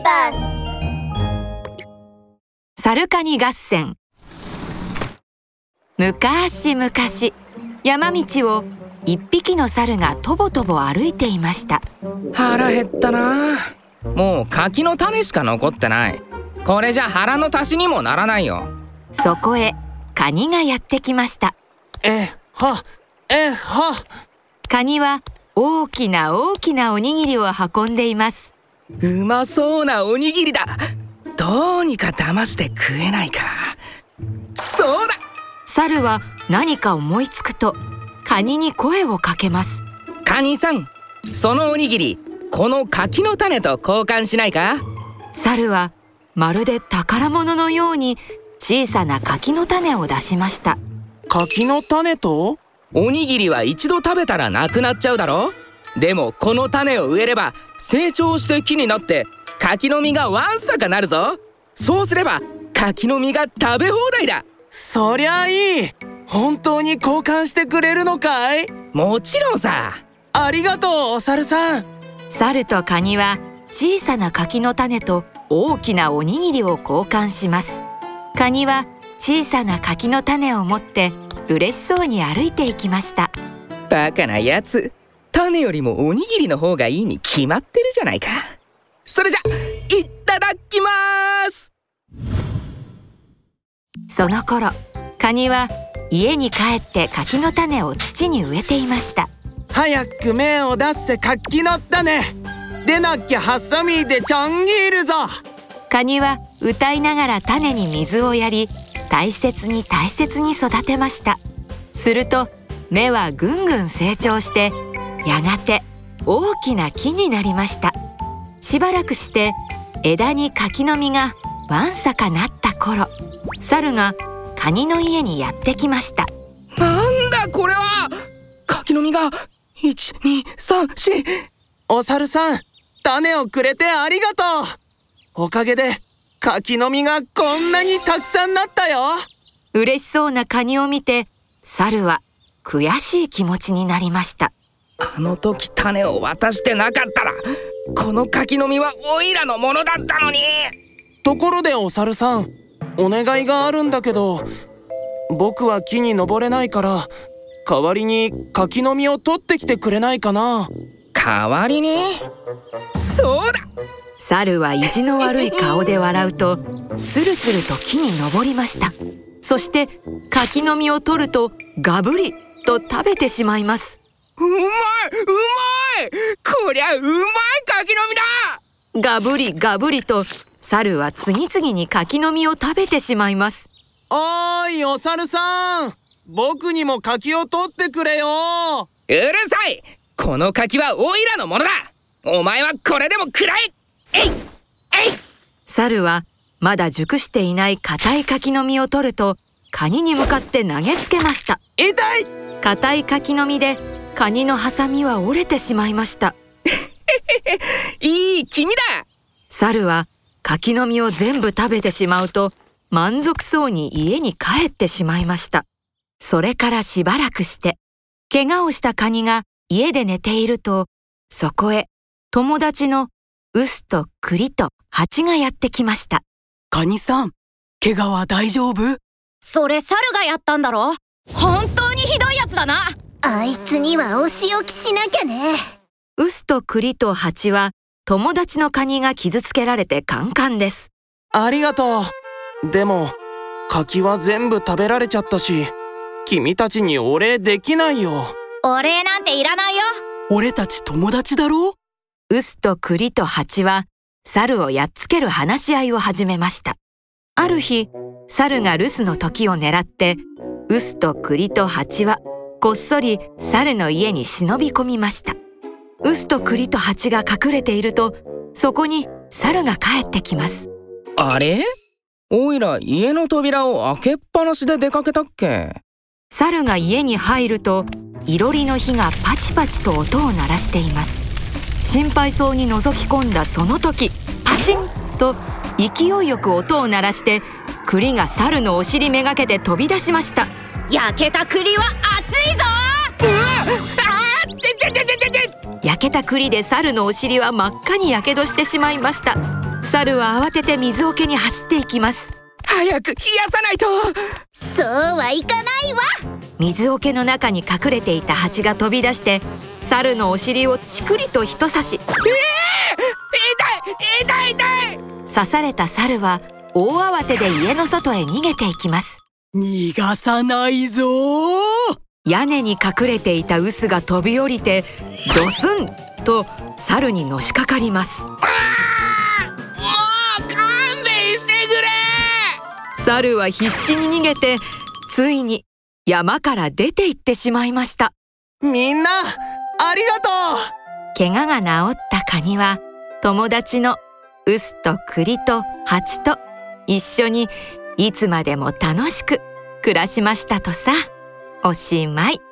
ビバスサルカニ合戦。昔々山道を一匹の猿がとぼとぼ歩いていました。腹減ったな。もう柿の種しか残ってない。これじゃ腹の足しにもならないよ。そこへカニがやってきました。えはえはカニは大きな大きなおにぎりを運んでいますうまそうなおにぎりだ。どうにか騙して食えないか。そうだ。猿は何か思いつくとカニに声をかけます。カニさんそのおにぎりこの柿の種と交換しないか？猿はまるで宝物のように小さな柿の種を出しました。柿の種と？おにぎりは一度食べたらなくなっちゃうだろ？でもこの種を植えれば成長して木になって柿の実がわんさかなるぞ。そうすれば柿の実が食べ放題だ。そりゃいい。本当に交換してくれるのかい？もちろんさ。ありがとうお猿さん。猿とカニは小さな柿の種と大きなおにぎりを交換します。カニは小さな柿の種を持って嬉しそうに歩いていきました。バカなやつ種よりもおにぎりの方がいいに決まってるじゃないか。それじゃいただきます。その頃カニは家に帰って柿の種を土に植えていました。早く芽を出せ柿の種。でなきゃハサミでちょん切るぞ。カニは歌いながら種に水をやり大切に大切に育てました。すると芽はぐんぐん成長してやがて大きな木になりました。しばらくして枝に柿の実がわんさかなった頃猿がカニの家にやってきました。なんだこれは！柿の実が1234お猿さん種をくれてありがとう。おかげで柿の実がこんなにたくさんなったよ。嬉しそうなカニを見て猿は悔しい気持ちになりましたあの時種を渡してなかったらこの柿の実はオイラのものだったのに。ところでお猿さんお願いがあるんだけど僕は木に登れないから代わりに柿の実を取ってきてくれないかな。代わりに？そうだ。猿は意地の悪い顔で笑うとスルスルと木に登りました。そして柿の実を取るとガブリと食べてしまいますうまいうまい。こりゃうまい柿の実ガブリガブリと猿は次々に柿の実を食べてしまいます。おーいお猿さん。僕にも柿を取ってくれよ。うるさい。この柿はオイラのものだ。お前はこれでも食らえ。えいえい。猿はまだ熟していない硬い柿の実を取るとカニに向かって投げつけました。痛い。硬い柿の実でカニのハサミは折れてしまいました。いい気味だ。猿は柿の実を全部食べてしまうと満足そうに家に帰ってしまいました。それからしばらくして怪我をしたカニが家で寝ているとそこへ友達のウスとクリとハチがやってきました。カニさん怪我は大丈夫？それ猿がやったんだろ？本当にひどいやつだなあいつにはお仕置きしなきゃね。ウスとクリとハチは友達のカニが傷つけられてカンカンです。ありがとう。でも柿は全部食べられちゃったし君たちにお礼できないよ。お礼なんていらないよ。俺たち友達だろ？ウスとクリとハチは猿をやっつける話し合いを始めました。ある日猿が留守の時を狙ってウスとクリとハチはこっそり猿の家に忍び込みました。ウスとクリとハチが隠れているとそこに猿が帰ってきます。あれ？おいら家の扉を開けっぱなしで出かけたっけ？猿が家に入るといろりの火がパチパチと音を鳴らしています。心配そうに覗き込んだその時パチンと勢いよく音を鳴らして栗が猿のお尻めがけて飛び出しました。焼けた栗は熱いぞ！焼けた栗で猿のお尻は真っ赤にやけどしてしまいました。猿は慌てて水桶に走っていきます。早く冷やさないと！そうはいかないわ！水桶の中に隠れていた蜂が飛び出して猿のお尻をチクリと一刺し。痛い！痛い！痛い！刺された猿は大慌てで家の外へ逃げていきます。逃がさないぞ屋根に隠れていた臼が飛び降りてドスンと猿にのしかかります。もう勘弁してくれ。猿は必死に逃げてついに山から出て行ってしまいました。みんなありがと怪我が治ったカニは友達の臼と栗と蜂と一緒にいつまでも楽しく暮らしましたとさおしまい。